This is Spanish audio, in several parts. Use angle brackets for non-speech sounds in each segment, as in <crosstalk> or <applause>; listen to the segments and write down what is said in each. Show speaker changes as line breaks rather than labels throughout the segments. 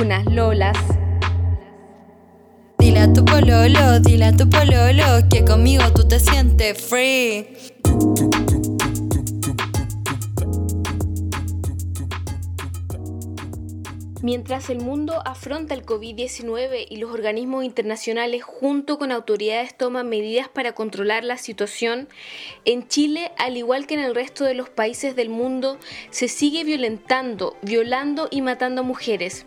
unas lolas.
Dile a tu pololo, dile a tu pololo que conmigo tú te sientes free.
Mientras el mundo afronta el COVID-19 y los organismos internacionales junto con autoridades toman medidas para controlar la situación, en Chile, al igual que en el resto de los países del mundo, se sigue violentando, violando y matando a mujeres.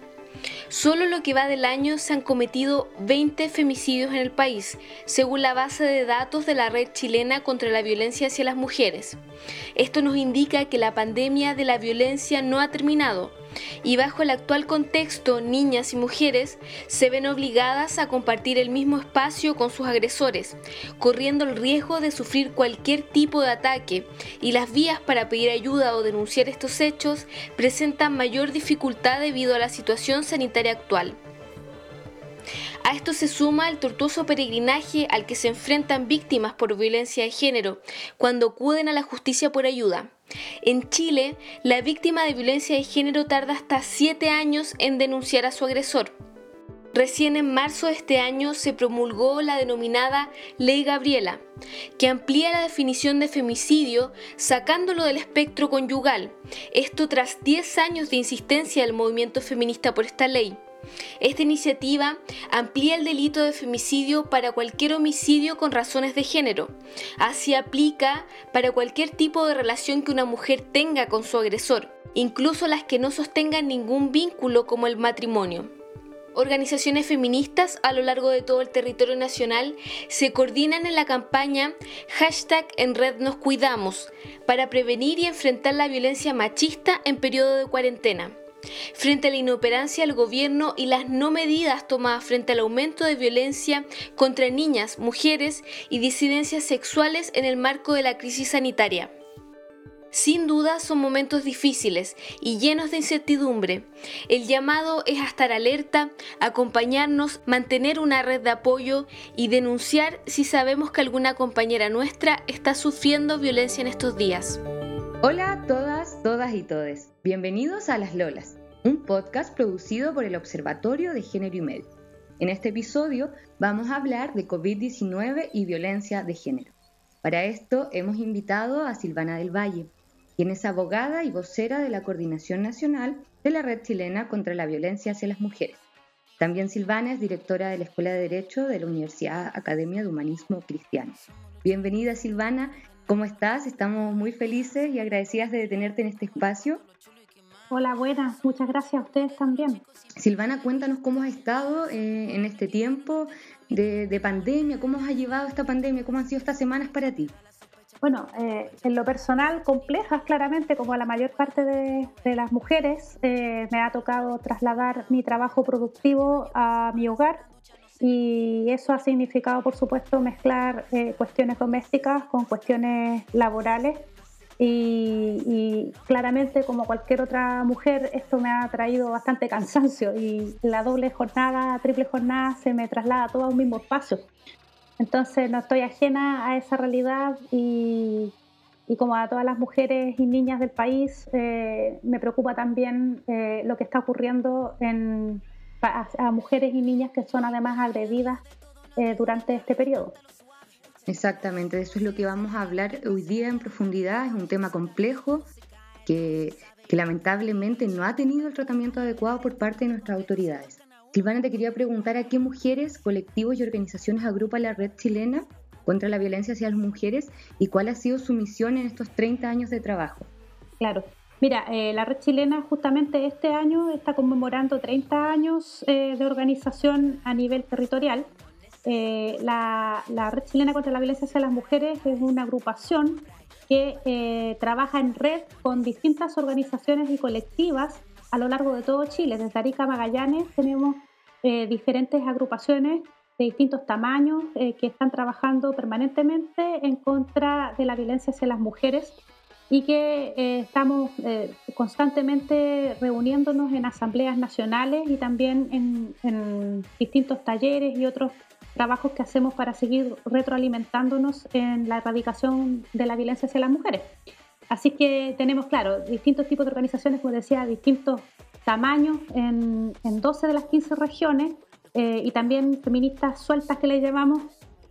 Solo lo que va del año se han cometido 20 femicidios en el país, según la base de datos de la red chilena contra la violencia hacia las mujeres. Esto nos indica que la pandemia de la violencia no ha terminado y bajo el actual contexto niñas y mujeres se ven obligadas a compartir el mismo espacio con sus agresores, corriendo el riesgo de sufrir cualquier tipo de ataque y las vías para pedir ayuda o denunciar estos hechos presentan mayor dificultad debido a la situación sanitaria actual. A esto se suma el tortuoso peregrinaje al que se enfrentan víctimas por violencia de género cuando acuden a la justicia por ayuda. En Chile, la víctima de violencia de género tarda hasta 7 años en denunciar a su agresor. Recién en marzo de este año se promulgó la denominada Ley Gabriela, que amplía la definición de femicidio sacándolo del espectro conyugal, esto tras 10 años de insistencia del movimiento feminista por esta ley. Esta iniciativa amplía el delito de femicidio para cualquier homicidio con razones de género. Así aplica para cualquier tipo de relación que una mujer tenga con su agresor, incluso las que no sostengan ningún vínculo como el matrimonio. Organizaciones feministas a lo largo de todo el territorio nacional se coordinan en la campaña hashtag en red nos cuidamos para prevenir y enfrentar la violencia machista en periodo de cuarentena. Frente a la inoperancia del gobierno y las no medidas tomadas frente al aumento de violencia contra niñas, mujeres y disidencias sexuales en el marco de la crisis sanitaria. Sin duda son momentos difíciles y llenos de incertidumbre. El llamado es a estar alerta, acompañarnos, mantener una red de apoyo y denunciar si sabemos que alguna compañera nuestra está sufriendo violencia en estos días.
Hola a todas, todas y todes. Bienvenidos a Las Lolas, un podcast producido por el Observatorio de Género y Medio. En este episodio vamos a hablar de COVID-19 y violencia de género. Para esto hemos invitado a Silvana del Valle, quien es abogada y vocera de la Coordinación Nacional de la Red Chilena contra la Violencia hacia las Mujeres. También Silvana es directora de la Escuela de Derecho de la Universidad Academia de Humanismo Cristiano. Bienvenida Silvana ¿Cómo estás? Estamos muy felices y agradecidas de tenerte en este espacio.
Hola, buenas. Muchas gracias a ustedes también.
Silvana, cuéntanos cómo has estado eh, en este tiempo de, pandemia, cómo has llevado esta pandemia, cómo han sido estas semanas para ti.
Bueno, eh, en lo personal, complejas claramente, como a la mayor parte de, las mujeres, eh, me ha tocado trasladar mi trabajo productivo a mi hogar y eso ha significado, por supuesto, mezclar eh, cuestiones domésticas con cuestiones laborales y, claramente, como cualquier otra mujer, esto me ha traído bastante cansancio y la doble jornada, triple jornada se me traslada todo a un mismo espacio. Entonces no estoy ajena a esa realidad y, como a todas las mujeres y niñas del país, eh, me preocupa también eh, lo que está ocurriendo en a, mujeres y niñas que son además agredidas eh, durante este periodo.
Exactamente, eso es lo que vamos a hablar hoy día en profundidad. Es un tema complejo que, que lamentablemente no ha tenido el tratamiento adecuado por parte de nuestras autoridades. Silvana, te quería preguntar a qué mujeres, colectivos y organizaciones agrupa la red chilena contra la violencia hacia las mujeres y cuál ha sido su misión en estos 30 años de trabajo.
Claro, Mira, eh, la red chilena justamente este año está conmemorando 30 años eh, de organización a nivel territorial. Eh, la, red chilena contra la violencia hacia las mujeres es una agrupación que trabaja en red con distintas organizaciones y colectivas a lo largo de todo Chile. Desde Arica a Magallanes tenemos eh, diferentes agrupaciones de distintos tamaños eh, que están trabajando permanentemente en contra de la violencia hacia las mujeres y que eh, estamos constantemente reuniéndonos en asambleas nacionales y también en, distintos talleres y otros trabajos que hacemos para seguir retroalimentándonos en la erradicación de la violencia hacia las mujeres. Así que tenemos, claro, distintos tipos de organizaciones, como decía, distintos tamaños en, en 12 de las 15 regiones eh, y también feministas sueltas que le llamamos,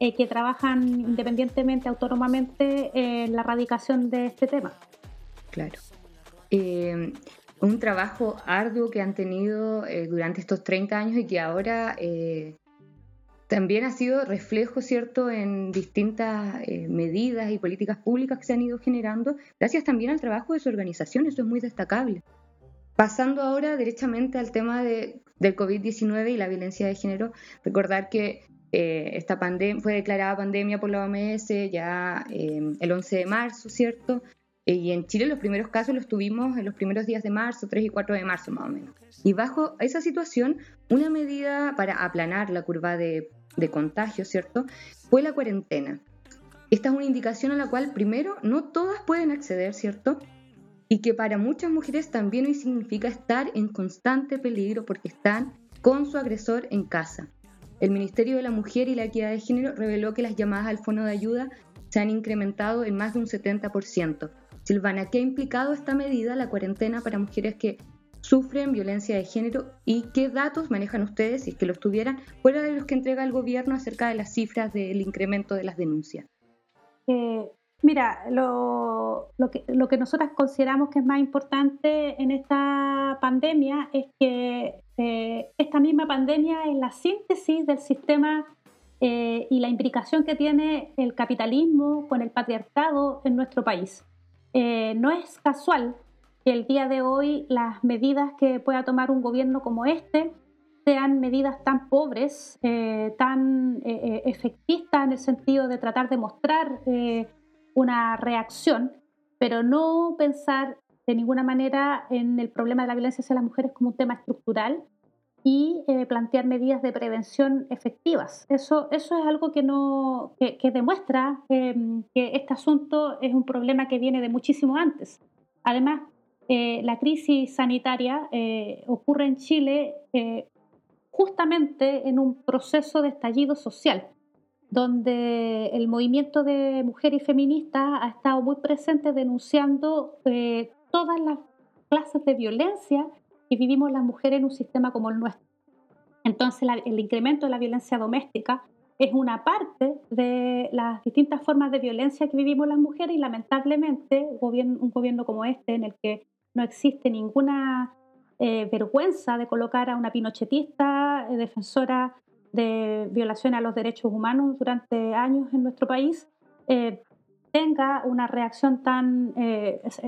eh, que trabajan independientemente, autónomamente en la erradicación de este tema.
Claro. Eh, un trabajo arduo que han tenido durante estos 30 años y que ahora también ha sido reflejo, ¿cierto?, en distintas eh, medidas y políticas públicas que se han ido generando, gracias también al trabajo de su organización, eso es muy destacable. Pasando ahora derechamente al tema de, del COVID-19 y la violencia de género, recordar que eh, esta pandemia fue declarada pandemia por la OMS ya eh, el 11 de marzo, ¿cierto? Y en Chile los primeros casos los tuvimos en los primeros días de marzo, 3 y 4 de marzo más o menos. Y bajo esa situación, una medida para aplanar la curva de, de contagio, ¿cierto? Fue la cuarentena. Esta es una indicación a la cual, primero, no todas pueden acceder, ¿cierto? Y que para muchas mujeres también hoy significa estar en constante peligro porque están con su agresor en casa. El Ministerio de la Mujer y la Equidad de Género reveló que las llamadas al fondo de ayuda se han incrementado en más de un 70%. Silvana, ¿qué ha implicado esta medida, la cuarentena para mujeres que sufren violencia de género y qué datos manejan ustedes, si es que los tuvieran, fuera de los que entrega el gobierno acerca de las cifras del incremento de las denuncias?
Eh, mira, lo, que, lo que nosotras consideramos que es más importante en esta pandemia es que eh, esta misma pandemia es la síntesis del sistema eh, y la implicación que tiene el capitalismo con el patriarcado en nuestro país. Eh, no es casual que el día de hoy las medidas que pueda tomar un gobierno como este sean medidas tan pobres, eh, tan eh, efectistas en el sentido de tratar de mostrar una reacción, pero no pensar de ninguna manera en el problema de la violencia hacia las mujeres como un tema estructural y plantear medidas de prevención efectivas. Eso, eso es algo que, no, que, demuestra que este asunto es un problema que viene de muchísimo antes. Además, eh, la crisis sanitaria eh, ocurre en Chile eh, justamente en un proceso de estallido social, donde el movimiento de mujeres feministas ha estado muy presente denunciando todas las clases de violencia que vivimos las mujeres en un sistema como el nuestro. Entonces, el incremento de la violencia doméstica es una parte de las distintas formas de violencia que vivimos las mujeres y lamentablemente un gobierno como este en el que no existe ninguna eh, vergüenza de colocar a una pinochetista eh, defensora de violación a los derechos humanos durante años en nuestro país, eh, tenga una reacción tan... Es,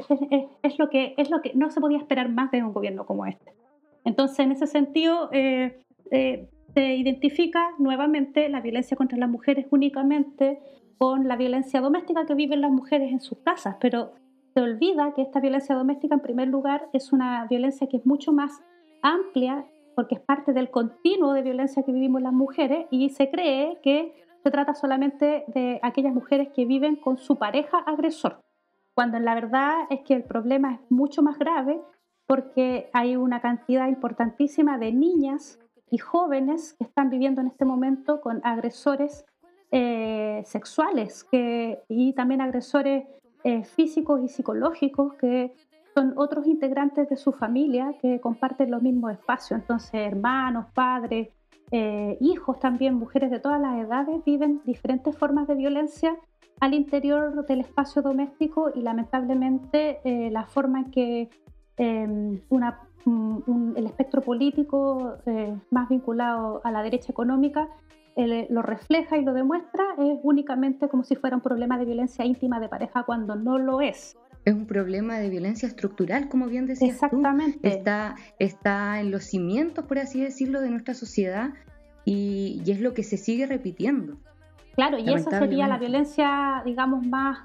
es, lo que, es lo que no se podía esperar más de un gobierno como este. Entonces, en ese sentido, se identifica nuevamente la violencia contra las mujeres únicamente con la violencia doméstica que viven las mujeres en sus casas, pero se olvida que esta violencia doméstica, en primer lugar, es una violencia que es mucho más amplia porque es parte del continuo de violencia que vivimos las mujeres y se cree que se trata solamente de aquellas mujeres que viven con su pareja agresor, cuando en la verdad es que el problema es mucho más grave porque hay una cantidad importantísima de niñas y jóvenes que están viviendo en este momento con agresores eh, sexuales y también agresores eh, físicos y psicológicos que son otros integrantes de su familia que comparten los mismos espacios. Entonces, hermanos, padres, eh, hijos también, mujeres de todas las edades viven diferentes formas de violencia al interior del espacio doméstico y lamentablemente eh, la forma en que em, el espectro político más vinculado a la derecha económica lo refleja y lo demuestra es únicamente como si fuera un problema de violencia íntima de pareja cuando no lo es.
Es un problema de violencia estructural, como bien decías
Exactamente.
Está, está en los cimientos, por así decirlo, de nuestra sociedad y, es lo que se sigue repitiendo.
Claro, y esa sería la violencia, digamos, más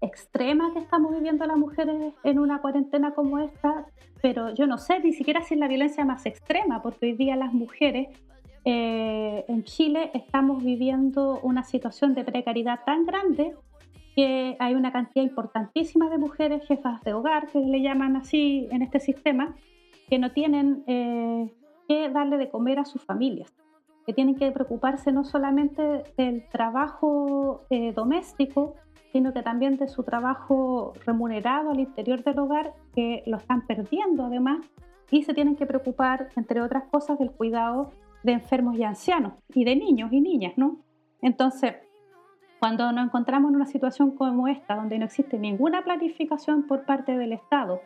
extrema que estamos viviendo las mujeres en una cuarentena como esta, pero yo no sé ni siquiera si es la violencia más extrema, porque hoy día las mujeres eh, en Chile estamos viviendo una situación de precariedad tan grande que hay una cantidad importantísima de mujeres jefas de hogar, que le llaman así en este sistema, que no tienen eh, que darle de comer a sus familias, que tienen que preocuparse no solamente del trabajo eh, doméstico, sino que también de su trabajo remunerado al interior del hogar, que lo están perdiendo además, y se tienen que preocupar, entre otras cosas, del cuidado de enfermos y ancianos, y de niños y niñas, ¿no? Entonces, cuando nos encontramos en una situación como esta, donde no existe ninguna planificación por parte del Estado,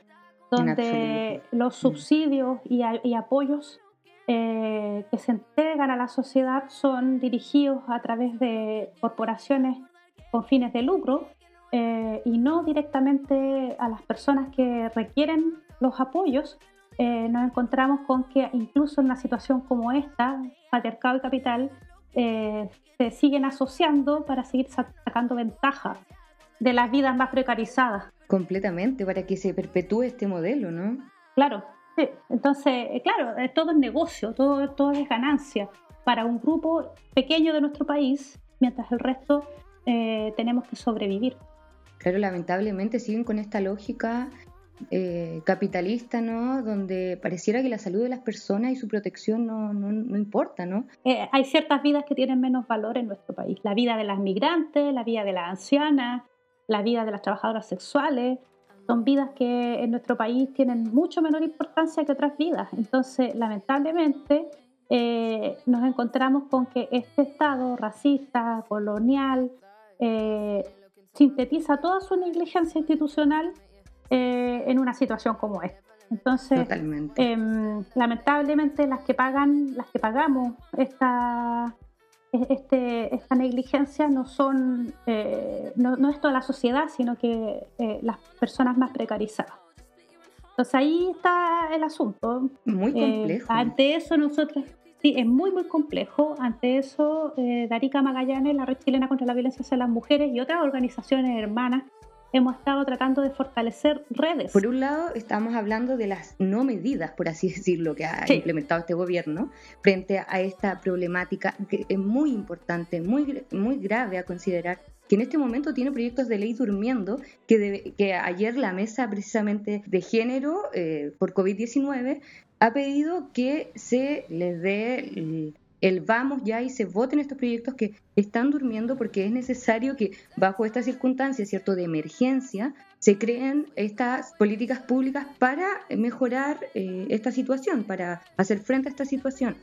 donde los mm. subsidios y, apoyos eh, que se entregan a la sociedad son dirigidos a través de corporaciones con fines de lucro eh, y no directamente a las personas que requieren los apoyos, eh, nos encontramos con que incluso en una situación como esta, patriarcado y capital, eh, se siguen asociando para seguir sacando ventaja de las vidas más precarizadas.
Completamente, para que se perpetúe este modelo, ¿no?
Claro, sí. Entonces, eh, claro, todo es negocio, todo, todo es ganancia para un grupo pequeño de nuestro país, mientras el resto eh, tenemos que sobrevivir.
Claro, lamentablemente siguen con esta lógica eh, capitalista, ¿no? Donde pareciera que la salud de las personas y su protección no, no, importa, ¿no?
Eh, hay ciertas vidas que tienen menos valor en nuestro país. La vida de las migrantes, la vida de las ancianas, la vida de las trabajadoras sexuales. Son vidas que en nuestro país tienen mucho menor importancia que otras vidas. Entonces, lamentablemente, eh, nos encontramos con que este Estado racista, colonial, sintetiza toda su negligencia institucional eh, en una situación como esta. Entonces, em, lamentablemente las que pagan, las que pagamos esta, este, esta negligencia no son, eh, no, es toda la sociedad, sino que eh, las personas más precarizadas. Entonces ahí está el asunto.
Muy complejo.
ante eso nosotros, sí, es muy, muy complejo. Ante eso, Darica Magallanes, la Red Chilena contra la Violencia hacia las Mujeres y otras organizaciones hermanas hemos estado tratando de fortalecer redes.
Por un lado, estamos hablando de las no medidas, por así <laughs> decirlo, que ha implementado este gobierno frente a esta problemática que es muy importante, muy, muy grave a considerar que en este momento tiene proyectos de ley durmiendo, que, que ayer la mesa precisamente de género eh, por COVID-19 ha pedido que se les dé el vamos ya y se voten estos proyectos que están durmiendo porque es necesario que bajo estas circunstancias, ¿cierto?, de emergencia, se creen estas políticas públicas para mejorar eh, esta situación, para hacer frente a esta situación.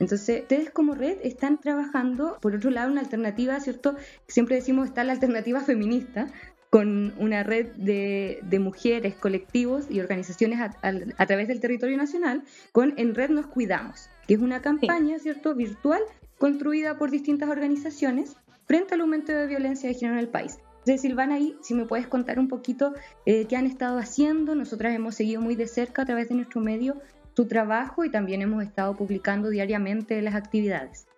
Entonces, ustedes como red están trabajando, por otro lado, una alternativa, ¿cierto? Siempre decimos está la alternativa feminista, con una red de, mujeres, colectivos y organizaciones a, través del territorio nacional, con En Red Nos Cuidamos, que es una campaña, ¿cierto?, virtual construida por distintas organizaciones frente al aumento de violencia de género en el país. Entonces, Silvana, ahí, si me puedes contar un poquito eh, qué han estado haciendo. Nosotras hemos seguido muy de cerca a través de nuestro medio su trabajo y también hemos estado publicando diariamente las actividades.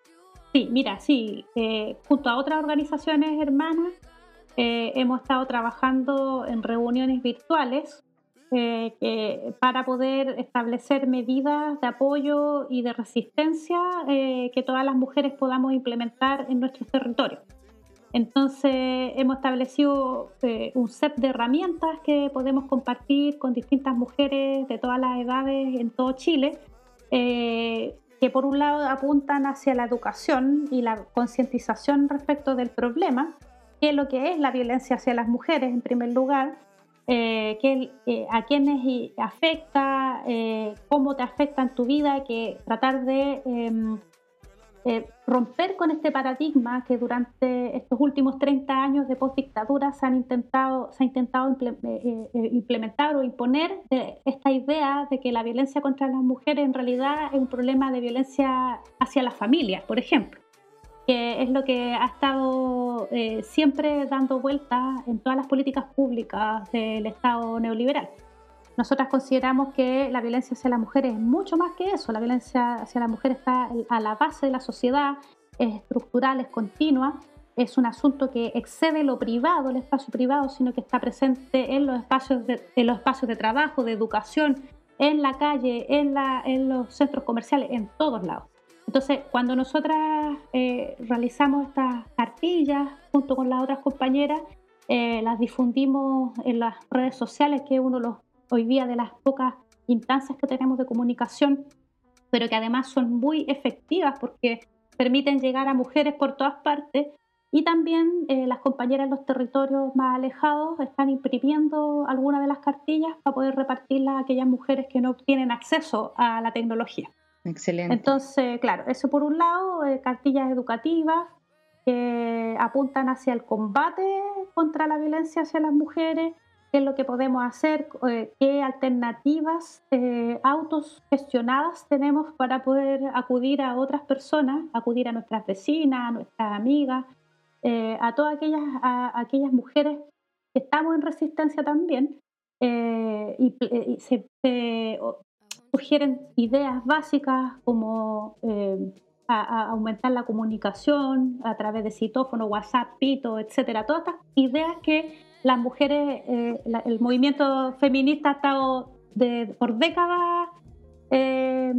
Sí, mira, sí, eh, junto a otras organizaciones hermanas eh, hemos estado trabajando en reuniones virtuales eh, para poder establecer medidas de apoyo y de resistencia eh, que todas las mujeres podamos implementar en nuestros territorios. Entonces hemos establecido un set de herramientas que podemos compartir con distintas mujeres de todas las edades en todo Chile, que por un lado apuntan hacia la educación y la concientización respecto del problema, qué es lo que es la violencia hacia las mujeres en primer lugar, eh, eh, a quiénes afecta, eh, cómo te afecta en tu vida, que tratar de em, romper con este paradigma que durante estos últimos 30 años de postdictadura se han intentado, se ha intentado implementar o imponer esta idea de que la violencia contra las mujeres en realidad es un problema de violencia hacia las familias, por ejemplo que es lo que ha estado eh, siempre dando vueltas en todas las políticas públicas del Estado neoliberal. Nosotras consideramos que la violencia hacia las mujeres es mucho más que eso. La violencia hacia la mujer está a la base de la sociedad, es estructural, es continua es un asunto que excede lo privado, el espacio privado, sino que está presente en los espacios de, en los espacios de trabajo, de educación, en la calle, en, la, en los centros comerciales, en todos lados. Entonces, cuando nosotras eh, realizamos estas cartillas junto con las otras compañeras, eh, las difundimos en las redes sociales, que es uno de los, hoy día de las pocas instancias que tenemos de comunicación, pero que además son muy efectivas porque permiten llegar a mujeres por todas partes y también eh, las compañeras en los territorios más alejados están imprimiendo algunas de las cartillas para poder repartirlas a aquellas mujeres que no tienen acceso a la tecnología.
Excelente.
Entonces, claro, eso por un lado, eh, cartillas educativas que apuntan hacia el combate contra la violencia hacia las mujeres, qué es lo que podemos hacer, eh, qué alternativas eh, autogestionadas tenemos para poder acudir a otras personas, acudir a nuestras vecinas, a nuestras amigas, eh, a todas aquellas, aquellas mujeres que estamos en resistencia también. y, se, sugieren ideas básicas como a, aumentar la comunicación a través de citófono, WhatsApp, Pito, etcétera. Todas estas ideas que las mujeres, eh, el movimiento feminista ha estado de, por décadas, eh,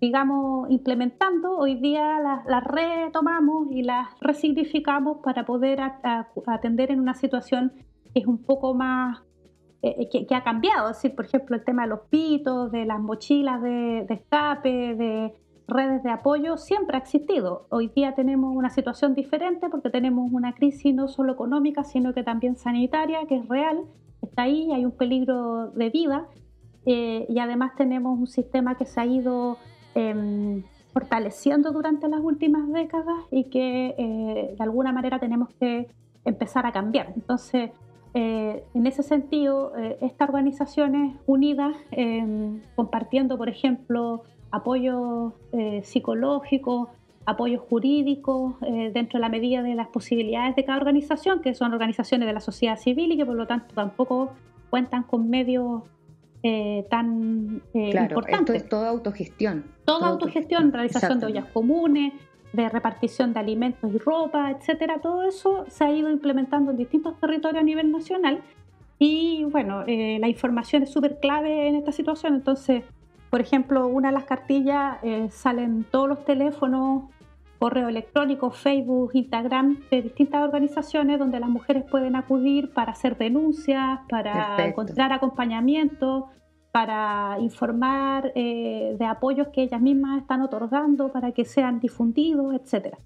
digamos, implementando. Hoy día las, retomamos y las resignificamos para poder atender en una situación que es un poco más eh, que, ha cambiado, es decir, por ejemplo, el tema de los pitos, de las mochilas de, de escape, de, redes de apoyo siempre ha existido. Hoy día tenemos una situación diferente porque tenemos una crisis no solo económica, sino que también sanitaria, que es real, está ahí, hay un peligro de vida eh, y además tenemos un sistema que se ha ido em, fortaleciendo durante las últimas décadas y que eh, de alguna manera tenemos que empezar a cambiar. Entonces, eh, en ese sentido, estas organizaciones unidas, em, compartiendo, por ejemplo, apoyo eh, psicológico, apoyo jurídico, eh, dentro de la medida de las posibilidades de cada organización, que son organizaciones de la sociedad civil y que por lo tanto tampoco cuentan con medios eh, tan
claro,
importantes.
Esto es toda autogestión.
Toda autogestión, realización de ollas comunes, de repartición de alimentos y ropa, etcétera. Todo eso se ha ido implementando en distintos territorios a nivel nacional. Y bueno, la información es súper clave en esta situación, entonces por ejemplo, una de las cartillas eh, salen todos los teléfonos, correo electrónico, Facebook, Instagram de distintas organizaciones donde las mujeres pueden acudir para hacer denuncias, para encontrar acompañamiento, para informar eh, de apoyos que ellas mismas están otorgando para que sean difundidos, etcétera.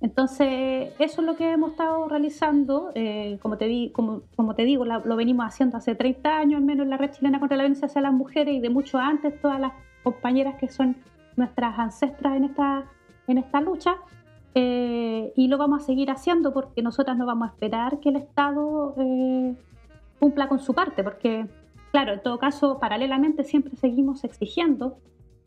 Entonces, eso es lo que hemos estado realizando. Eh, como, te di, como, te digo, lo venimos haciendo hace 30 años, al menos en la Red Chilena contra la Violencia hacia las Mujeres y de mucho antes, todas las compañeras que son nuestras ancestras en esta, en esta lucha. Eh, y lo vamos a seguir haciendo porque nosotras no vamos a esperar que el Estado cumpla con su parte, porque, claro, en todo caso, paralelamente siempre seguimos exigiendo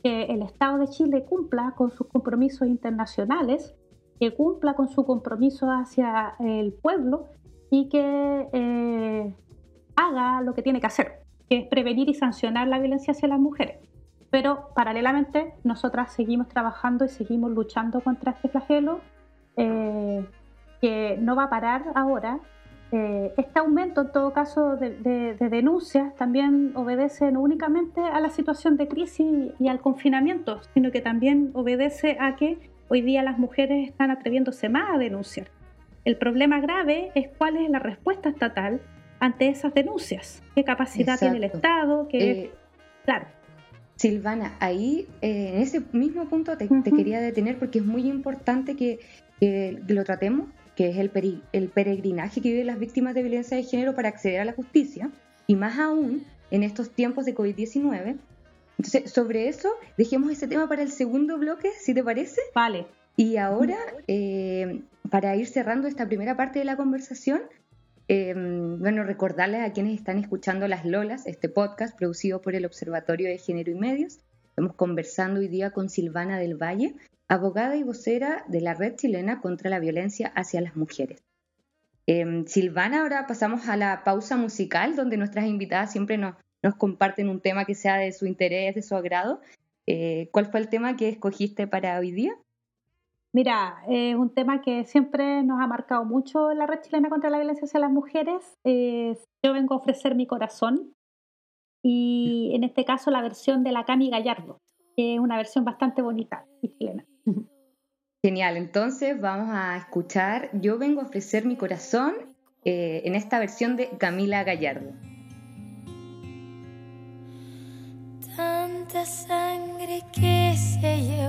que el Estado de Chile cumpla con sus compromisos internacionales que cumpla con su compromiso hacia el pueblo y que eh, haga lo que tiene que hacer, que es prevenir y sancionar la violencia hacia las mujeres. Pero paralelamente nosotras seguimos trabajando y seguimos luchando contra este flagelo eh, que no va a parar ahora. Eh, este aumento, en todo caso, de, de, denuncias también obedece no únicamente a la situación de crisis y al confinamiento, sino que también obedece a que Hoy día las mujeres están atreviéndose más a denunciar. El problema grave es cuál es la respuesta estatal ante esas denuncias. ¿Qué capacidad tiene el Estado? ¿Qué... Eh, claro.
Silvana, ahí eh, en ese mismo punto te, quería detener porque es muy importante que, lo tratemos, que es el, el peregrinaje que viven las víctimas de violencia de género para acceder a la justicia, y más aún en estos tiempos de COVID-19, entonces, sobre eso, dejemos ese tema para el segundo bloque, si te parece.
Vale.
Y ahora, eh, para ir cerrando esta primera parte de la conversación, eh, bueno, recordarles a quienes están escuchando Las Lolas, este podcast producido por el Observatorio de Género y Medios. Estamos conversando hoy día con Silvana del Valle, abogada y vocera de la Red Chilena contra la Violencia hacia las Mujeres. Eh, Silvana, ahora pasamos a la pausa musical, donde nuestras invitadas siempre nos, nos comparten un tema que sea de su interés, de su agrado. Eh, ¿Cuál fue el tema que escogiste para hoy día?
Mira, es un tema que siempre nos ha marcado mucho la red chilena contra la violencia hacia las mujeres. yo vengo a ofrecer mi corazón y en este caso la versión de la Cami Gallardo, que es una versión bastante bonita y chilena.
Genial, entonces vamos a escuchar Yo vengo a ofrecer mi corazón eh, en esta versión de Camila Gallardo.
Tanta sangre que se llevó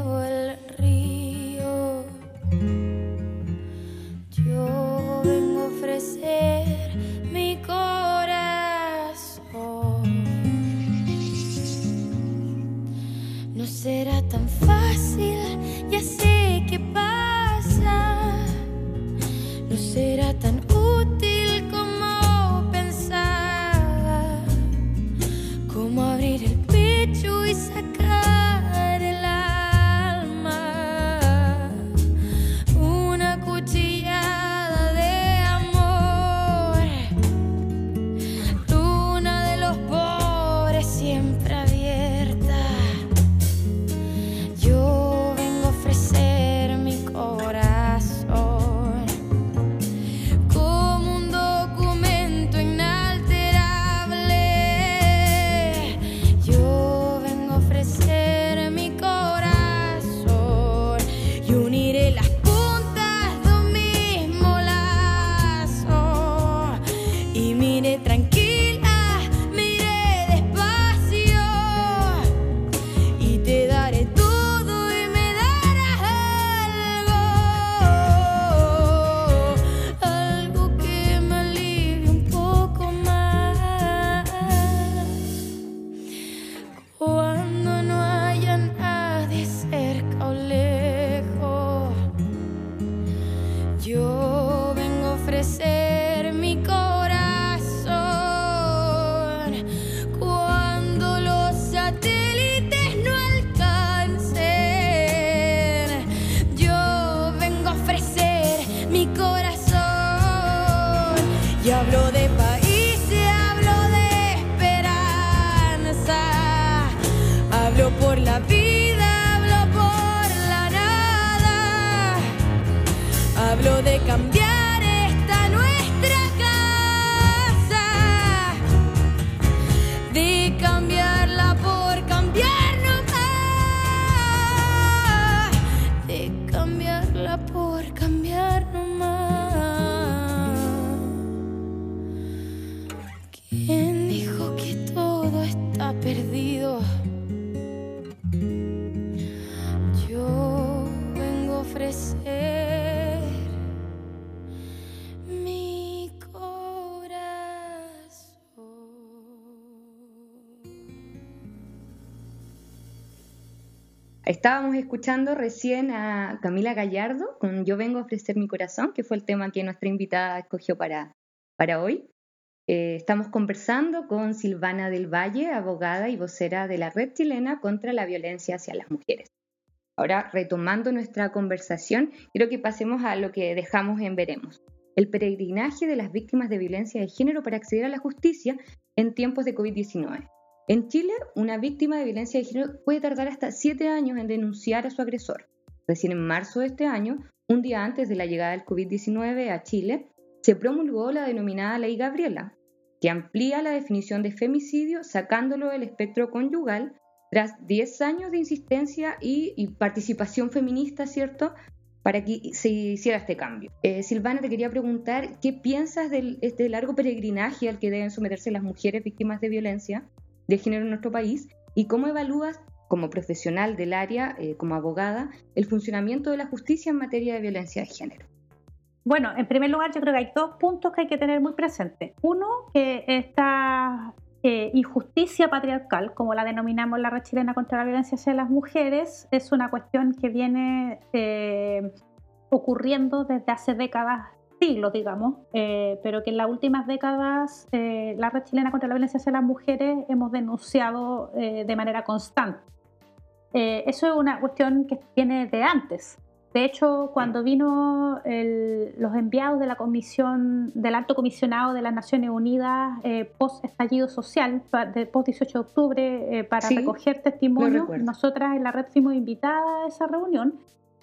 Estábamos escuchando recién a Camila Gallardo con Yo vengo a ofrecer mi corazón, que fue el tema que nuestra invitada escogió para, para hoy. Eh, estamos conversando con Silvana del Valle, abogada y vocera de la Red Chilena contra la Violencia hacia las Mujeres. Ahora, retomando nuestra conversación, quiero que pasemos a lo que dejamos en Veremos. El peregrinaje de las víctimas de violencia de género para acceder a la justicia en tiempos de COVID-19. En Chile, una víctima de violencia de género puede tardar hasta siete años en denunciar a su agresor. Recién en marzo de este año, un día antes de la llegada del COVID-19 a Chile, se promulgó la denominada Ley Gabriela, que amplía la definición de femicidio sacándolo del espectro conyugal tras 10 años de insistencia y, participación feminista, ¿cierto? Para que se hiciera este cambio. Eh, Silvana, te quería preguntar, ¿qué piensas de este largo peregrinaje al que deben someterse las mujeres víctimas de violencia? De género en nuestro país y cómo evalúas como profesional del área, eh, como abogada, el funcionamiento de la justicia en materia de violencia de género.
Bueno, en primer lugar, yo creo que hay dos puntos que hay que tener muy presentes. Uno, que esta eh, injusticia patriarcal, como la denominamos la red chilena contra la violencia hacia las mujeres, es una cuestión que viene eh, ocurriendo desde hace décadas siglos, digamos, eh, pero que en las últimas décadas eh, la Red Chilena contra la Violencia hacia las Mujeres hemos denunciado eh, de manera constante. eso es una cuestión que viene de antes. De hecho, cuando vino los enviados de la comisión, del alto comisionado de las Naciones Unidas post estallido social, post 18 de octubre, para recoger testimonios, nosotras en la red fuimos invitadas a esa reunión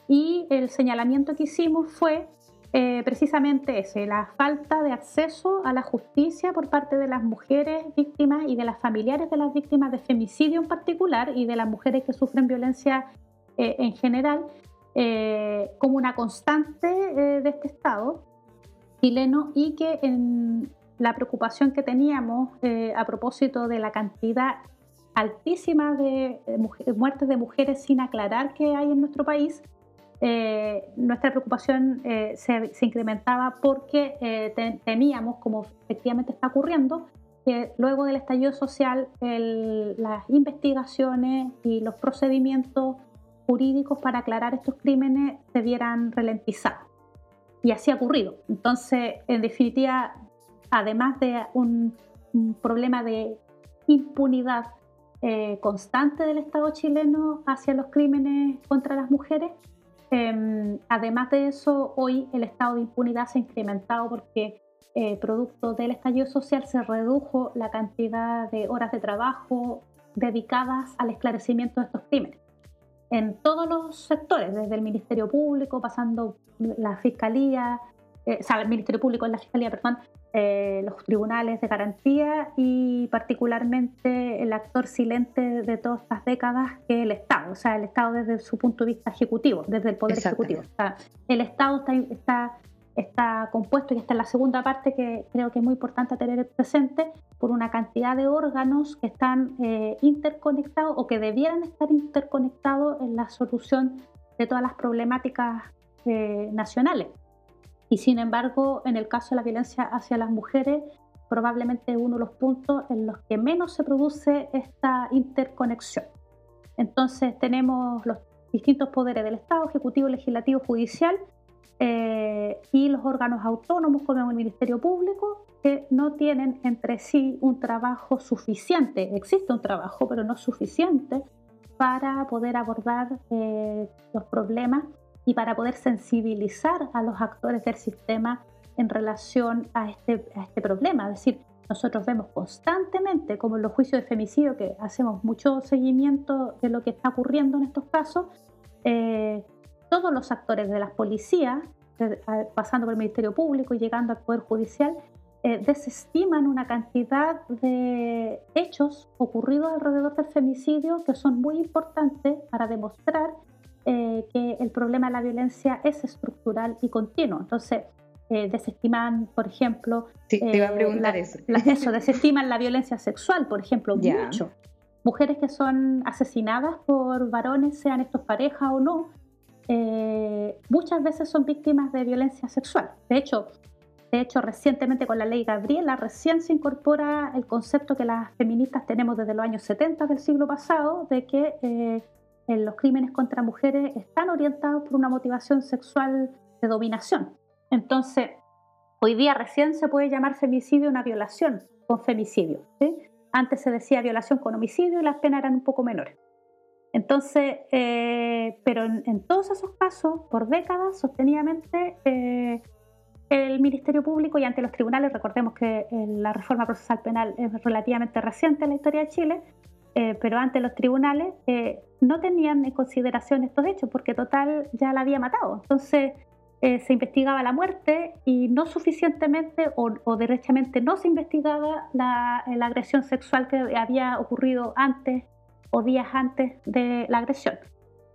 y el señalamiento que hicimos fue eh, precisamente ese, la falta de acceso a la justicia por parte de las mujeres víctimas y de las familiares de las víctimas de femicidio en particular y de las mujeres que sufren violencia eh, en general, eh, como una constante de este Estado chileno y que en la preocupación que teníamos a propósito de la cantidad altísima de muertes de mujeres sin aclarar que hay en nuestro país, eh, nuestra preocupación eh, se, incrementaba porque eh, temíamos, como efectivamente está ocurriendo, que luego del estallido social las investigaciones y los procedimientos jurídicos para aclarar estos crímenes se vieran ralentizados. Y así ha ocurrido. Entonces, en definitiva, además de un, un problema de impunidad constante del Estado chileno hacia los crímenes contra las mujeres, Em, además de eso, hoy el estado de impunidad se ha incrementado porque eh, producto del estallido social se redujo la cantidad de horas de trabajo dedicadas al esclarecimiento de estos crímenes. En todos los sectores, desde el Ministerio Público, pasando la Fiscalía, eh, o sea, el Ministerio Público en la Fiscalía, perdón, eh, los tribunales de garantía y particularmente el actor silente de todas estas décadas que es el Estado, o sea, el Estado desde su punto de vista ejecutivo, desde el Poder Ejecutivo. O sea, el Estado está, está, está compuesto, y esta es la segunda parte que creo que es muy importante tener presente, por una cantidad de órganos que están eh, interconectados o que debieran estar interconectados en la solución de todas las problemáticas eh, nacionales. Y sin embargo, en el caso de la violencia hacia las mujeres, probablemente uno de los puntos en los que menos se produce esta interconexión. Entonces tenemos los distintos poderes del Estado, Ejecutivo, Legislativo, Judicial, eh, y los órganos autónomos como el Ministerio Público, que no tienen entre sí un trabajo suficiente. Existe un trabajo, pero no suficiente para poder abordar eh, los problemas y para poder sensibilizar a los actores del sistema en relación a este, a este problema. Es decir, nosotros vemos constantemente, como en los juicios de femicidio, que hacemos mucho seguimiento de lo que está ocurriendo en estos casos, eh, todos los actores de las policías, pasando por el Ministerio Público y llegando al Poder Judicial, eh, desestiman una cantidad de hechos ocurridos alrededor del femicidio que son muy importantes para demostrar eh, que el problema de la violencia es estructural y continuo. Entonces, eh, desestiman, por ejemplo...
Sí, te iba a eh, preguntar eso.
eso, desestiman la violencia sexual, por ejemplo, mucho. Mujeres que son asesinadas por varones, sean estos parejas o no, muchas veces son víctimas de violencia sexual. De hecho, de hecho, recientemente con la ley Gabriela, recién se incorpora el concepto que las feministas tenemos desde los años 70 del siglo pasado, de que en los crímenes contra mujeres están orientados por una motivación sexual de dominación. Entonces, hoy día recién se puede llamar femicidio una violación con femicidio. Antes se decía violación con homicidio y las penas eran un poco menores. Entonces, eh, pero en, todos esos casos, por décadas, sostenidamente, eh, el Ministerio Público y ante los tribunales, recordemos que eh, la reforma procesal penal es relativamente reciente en la historia de Chile, pero ante los tribunales no tenían en consideración estos hechos porque total ya la había matado. Entonces eh, se investigaba la muerte y no suficientemente o, derechamente no se investigaba la, la, agresión sexual que había ocurrido antes o días antes de la agresión.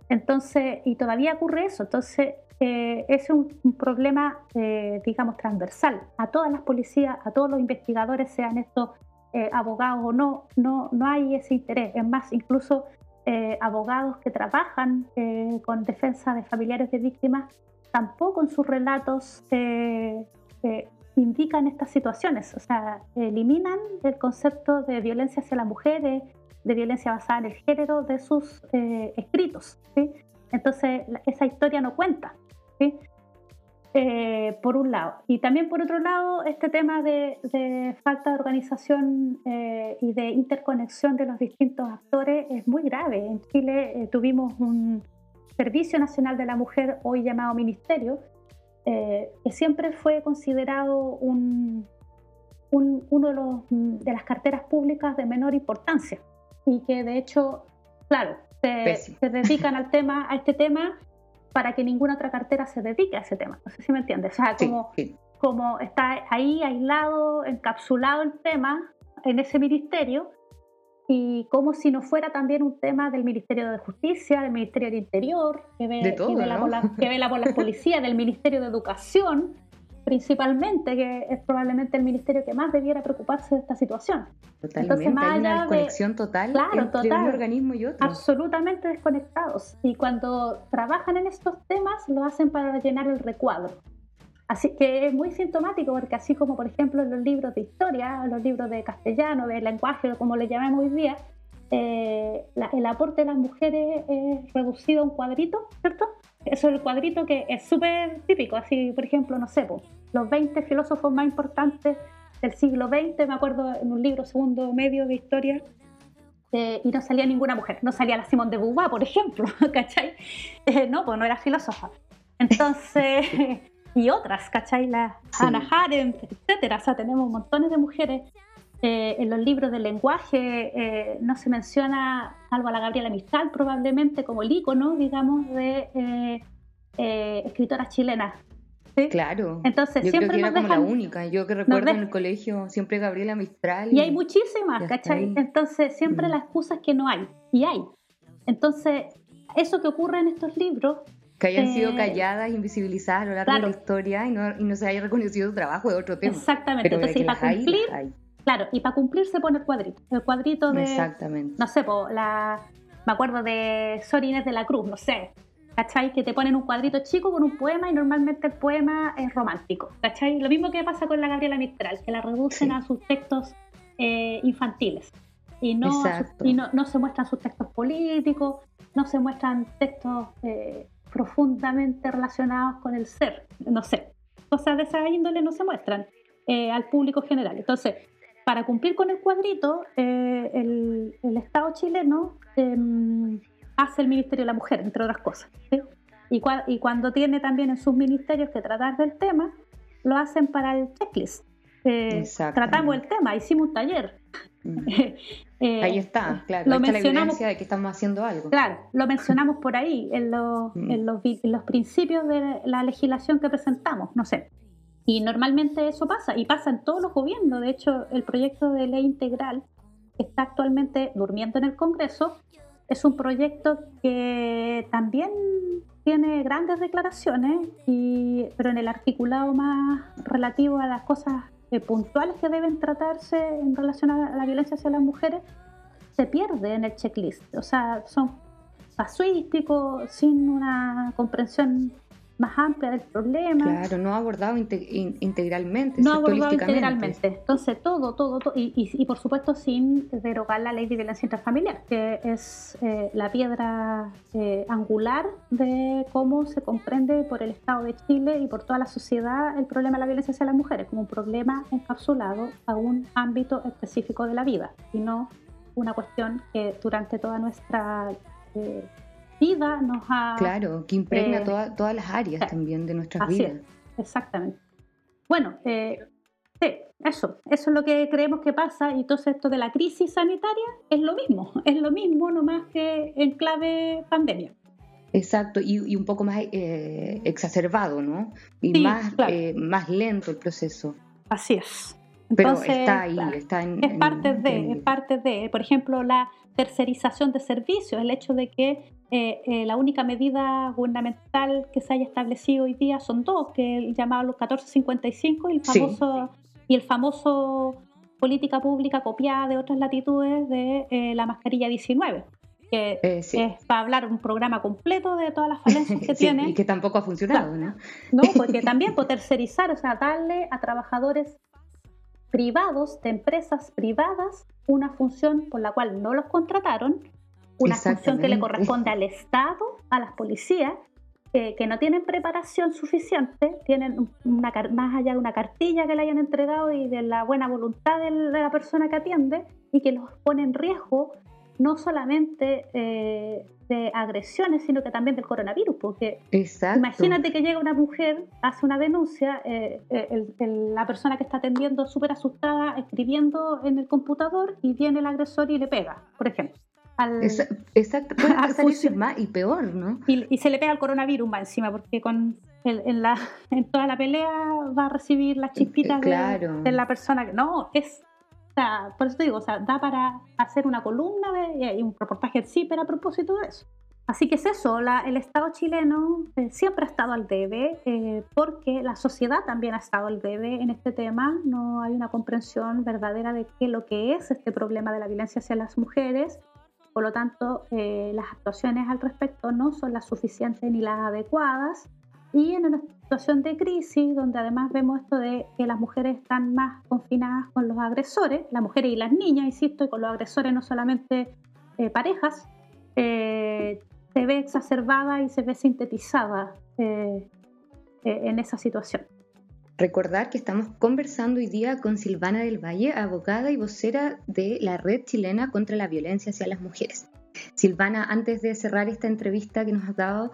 Entonces, y todavía ocurre eso. Entonces, eh, es un, problema, eh, digamos, transversal a todas las policías, a todos los investigadores, sean estos abogados o no, no, no hay ese interés. Es más, incluso eh, abogados que trabajan eh, con defensa de familiares de víctimas tampoco en sus relatos eh, indican estas situaciones, o sea, eliminan el concepto de violencia hacia las mujeres, de violencia basada en el género de sus escritos. Entonces, esa historia no cuenta. ¿sí? Eh, por un lado. Y también por otro lado, este tema de, falta de organización eh, y de interconexión de los distintos actores es muy grave. En Chile eh, tuvimos un Servicio Nacional de la Mujer, hoy llamado Ministerio, que siempre fue considerado un, uno de, los, de las carteras públicas de menor importancia y que de hecho, claro, se, se dedican al tema, a este tema para que ninguna otra cartera se dedique a ese tema. No sé si me entiendes. O sea, como, como está ahí aislado, encapsulado el tema en ese ministerio, y como si no fuera también un tema del Ministerio de Justicia, del Ministerio del Interior, que, ve, que, vela, por la, que vela por las policías, del Ministerio de Educación, principalmente, que es probablemente el ministerio que más debiera preocuparse de esta situación.
Totalmente, Entonces, hay una desconexión total entre un organismo y otro.
Absolutamente desconectados. Y cuando trabajan en estos temas, lo hacen para llenar el recuadro. Así que es muy sintomático porque así como por ejemplo en los libros de historia, los libros de castellano, de lenguaje, como le llamamos hoy día, eh, el aporte de las mujeres es reducido a un cuadrito, ¿cierto? Eso es el cuadrito que es súper típico, así por ejemplo, no sé, los 20 filósofos más importantes del siglo XX, me acuerdo en un libro segundo medio de historia, eh, y no salía ninguna mujer, no salía la Simón de Beauvoir, por ejemplo, <laughs> ¿cachai? Eh, no, pues no era filósofa. Entonces, <laughs> y otras, ¿cachai? La Hannah Arendt, etcétera. O sea, tenemos montones de mujeres. Eh, en los libros de lenguaje eh, no se menciona, salvo a la Gabriela Mistral, probablemente como el ícono, digamos, de eh, escritoras chilenas.
¿sí? Claro. Entonces, Yo siempre creo que era como la única. Yo que recuerdo en el colegio siempre Gabriela Mistral.
Y, hay muchísimas, ¿cachai? Entonces, siempre mm. la excusa es que no hay. Y hay. Entonces, eso que ocurre en estos libros
que hayan sido calladas, invisibilizadas a lo largo de la historia y no, y no, se haya reconocido su trabajo de otro tema.
Exactamente. Entonces, para cumplir, claro, y para cumplir se pone el cuadrito. El cuadrito de.
Exactamente.
No sé, la, me acuerdo de Sorines de la Cruz, no sé. ¿Cachai? Que te ponen un cuadrito chico con un poema y normalmente el poema es romántico. ¿Cachai? Lo mismo que pasa con la Gabriela Mistral, que la reducen a sus textos eh, infantiles. Y, no, y no, no, se muestran sus textos políticos, no se muestran textos eh, profundamente relacionados con el ser, no sé, cosas de esa índole no se muestran eh, al público general. Entonces, para cumplir con el cuadrito, eh, el, Estado chileno em, hace el Ministerio de la Mujer, entre otras cosas. Y, y, cuando tiene también en sus ministerios que tratar del tema, lo hacen para el checklist. Eh, tratamos el tema, hicimos un taller.
Mm. <laughs> Eh, ahí está, claro, lo mencionamos, la de que estamos haciendo algo.
Claro, lo mencionamos por ahí, en los, mm. en, los, en los principios de la legislación que presentamos, no sé. Y normalmente eso pasa, y pasa en todos los gobiernos. De hecho, el proyecto de ley integral está actualmente durmiendo en el Congreso es un proyecto que también tiene grandes declaraciones, y, pero en el articulado más relativo a las cosas eh, puntuales que deben tratarse en relación a la violencia hacia las mujeres se pierde en el checklist. O sea, son casuísticos, sin una comprensión más amplia del problema.
Claro, no abordado integralmente.
No abordado integralmente. Entonces, todo, todo, todo y, y, por supuesto sin derogar la ley de violencia intrafamiliar, que es eh, la piedra eh, angular de cómo se comprende por el Estado de Chile y por toda la sociedad el problema de la violencia hacia las mujeres, como un problema encapsulado a un ámbito específico de la vida, y no una cuestión que durante toda nuestra... Eh, vida nos ha...
Claro, que impregna eh, todas las áreas también de nuestras vidas.
exactamente. Bueno, eh, sí, eso, eso es lo que creemos que pasa y todo esto de la crisis sanitaria es lo mismo, <laughs> es lo mismo nomás que en clave pandemia.
Exacto, y, un poco más eh, exacerbado, ¿no? Y más, más lento el proceso.
Así es.
Pero está ahí, está en...
Es parte de, es parte de, por ejemplo, la tercerización de servicios, el hecho de que eh, eh, la única medida gubernamental que se haya establecido hoy día son dos, que el llamado los 1455 y el famoso, y el famoso política pública copiada de otras latitudes de eh, la mascarilla 19 que es para hablar un programa completo de todas las falencias <laughs> que tiene.
Y que tampoco ha funcionado, ¿no?
No, porque también por tercerizar, o sea, darle a trabajadores privados, de empresas privadas, una función por la cual no los contrataron una función que le corresponde al Estado, a las policías, eh, que no tienen preparación suficiente, tienen una, más allá de una cartilla que le hayan entregado y de la buena voluntad de la persona que atiende, y que los pone en riesgo no solamente eh, de agresiones, sino que también del coronavirus, porque imagínate que llega una mujer, hace una denuncia, eh, la persona que está atendiendo súper asustada, escribiendo en el computador, y viene el agresor y le pega, por ejemplo al...
exacto, puede <laughs> más y peor, ¿no?
Y, se le pega el coronavirus más encima, porque con en, la, <laughs> en toda la pelea va a recibir las chispitas de, la persona que... No, es... O sea, por eso te digo, o sea, da para hacer una columna de, y un reportaje sí, pero a propósito de eso. Así que es eso, el Estado chileno eh, siempre ha estado al debe eh, porque la sociedad también ha estado al debe en este tema. No hay una comprensión verdadera de qué lo que es este problema de la violencia hacia las mujeres. Por lo tanto, eh, las actuaciones al respecto no son las suficientes ni las adecuadas. Y en situación de crisis, donde además vemos esto de que las mujeres están más confinadas con los agresores, las mujeres y las niñas, insisto, y con los agresores no solamente parejas, se ve exacerbada y se ve sintetizada eh, eh, en esa situación.
Recordar que estamos conversando hoy día con Silvana del Valle, abogada y vocera de la Red Chilena contra la Violencia hacia las Mujeres. Silvana, antes de cerrar esta entrevista que nos has dado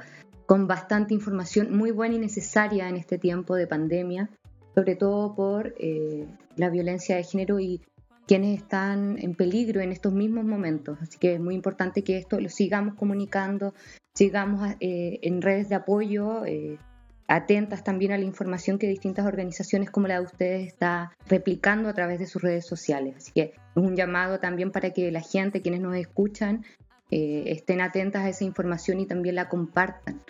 con bastante información muy buena y necesaria en este tiempo de pandemia, sobre todo por eh, la violencia de género y quienes están en peligro en estos mismos momentos. Así que es muy importante que esto lo sigamos comunicando, sigamos eh, en redes de apoyo, eh, atentas también a la información que distintas organizaciones como la de ustedes está replicando a través de sus redes sociales. Así que es un llamado también para que la gente, quienes nos escuchan, eh, estén atentas a esa información y también la compartan.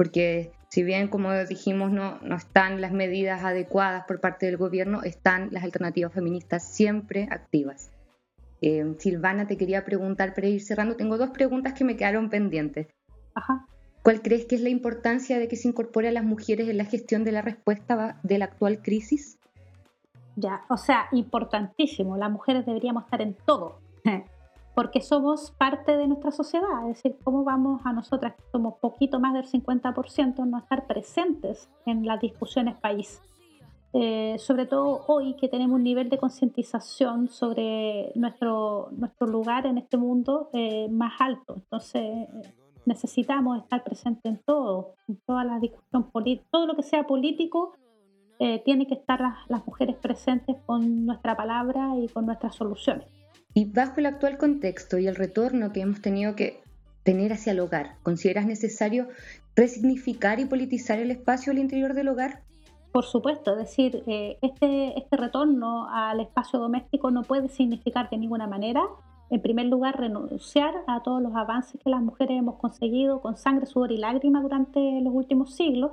Porque si bien, como dijimos, no, no están las medidas adecuadas por parte del gobierno, están las alternativas feministas siempre activas. Eh, Silvana, te quería preguntar para ir cerrando. Tengo dos preguntas que me quedaron pendientes.
Ajá.
¿Cuál crees que es la importancia de que se incorpore a las mujeres en la gestión de la respuesta de la actual crisis?
Ya, o sea, importantísimo. Las mujeres deberíamos estar en todo. <laughs> porque somos parte de nuestra sociedad, es decir, cómo vamos a nosotras, que somos poquito más del 50%, no estar presentes en las discusiones país. Eh, sobre todo hoy que tenemos un nivel de concientización sobre nuestro, nuestro lugar en este mundo eh, más alto. Entonces necesitamos estar presentes en todo, en toda la discusión política, todo lo que sea político, eh, tiene que estar las, las mujeres presentes con nuestra palabra y con nuestras soluciones.
Y bajo el actual contexto y el retorno que hemos tenido que tener hacia el hogar, ¿consideras necesario resignificar y politizar el espacio al interior del hogar?
Por supuesto, es decir, eh, este, este retorno al espacio doméstico no puede significar de ninguna manera, en primer lugar, renunciar a todos los avances que las mujeres hemos conseguido con sangre, sudor y lágrimas durante los últimos siglos,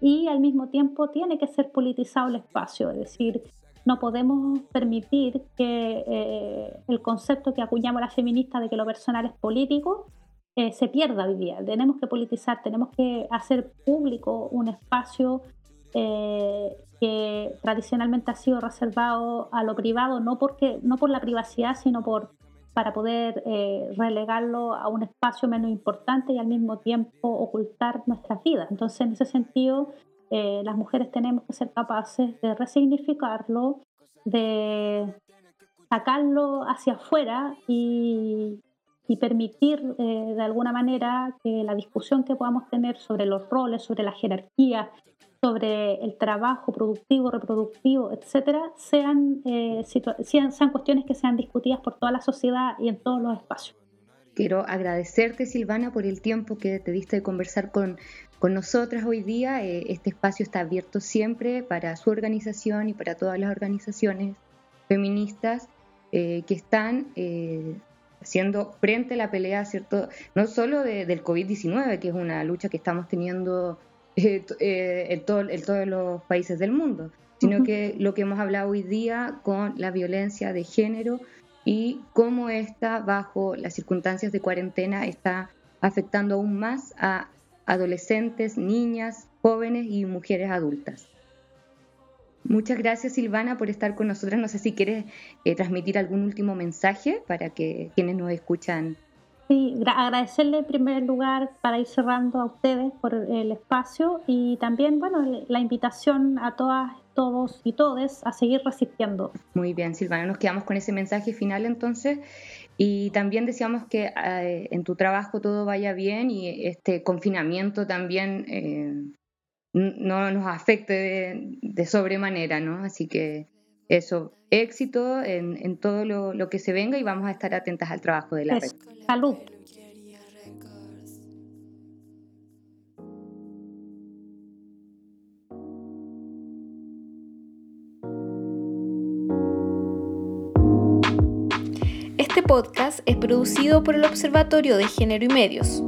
y al mismo tiempo tiene que ser politizado el espacio, es decir, no podemos permitir que eh, el concepto que acuñamos las feministas de que lo personal es político eh, se pierda hoy día. Tenemos que politizar, tenemos que hacer público un espacio eh, que tradicionalmente ha sido reservado a lo privado, no, porque, no por la privacidad, sino por, para poder relegarlo a un espacio menos importante y al mismo tiempo ocultar nuestras vidas. Entonces, en ese sentido, eh, las mujeres tenemos que ser capaces de resignificarlo, de sacarlo hacia afuera y, permitir eh, de alguna manera que la discusión que podamos tener sobre los roles, sobre la jerarquía, sobre el trabajo productivo, reproductivo, etcétera, eh, sean cuestiones que sean discutidas por toda la sociedad y en todos los espacios.
Quiero agradecerte, Silvana, por el tiempo que te diste de conversar con, con nosotras hoy día. Eh, este espacio está abierto siempre para su organización y para todas las organizaciones feministas eh, que están eh, haciendo frente a la pelea, ¿cierto? No solo del COVID-19, que es una lucha que estamos teniendo en, todos los países del mundo, sino que lo que hemos hablado hoy día con la violencia de género y cómo esta, bajo las circunstancias de cuarentena, está afectando aún más a adolescentes, niñas, jóvenes y mujeres adultas. Muchas gracias Silvana por estar con nosotras. No sé si quieres eh, transmitir algún último mensaje para que quienes nos escuchan.
Sí, agradecerle en primer lugar para ir cerrando a ustedes por el espacio y también, bueno, la invitación a todas todos y todes a seguir resistiendo.
Muy bien, Silvana, nos quedamos con ese mensaje final entonces. Y también deseamos que eh, en tu trabajo todo vaya bien y este confinamiento también eh, no nos afecte de, sobremanera, ¿no? Así que Eso, éxito en, todo lo, que se venga y vamos a estar atentas al trabajo de la red.
Salud.
Este podcast es producido por el Observatorio de Género y Medios.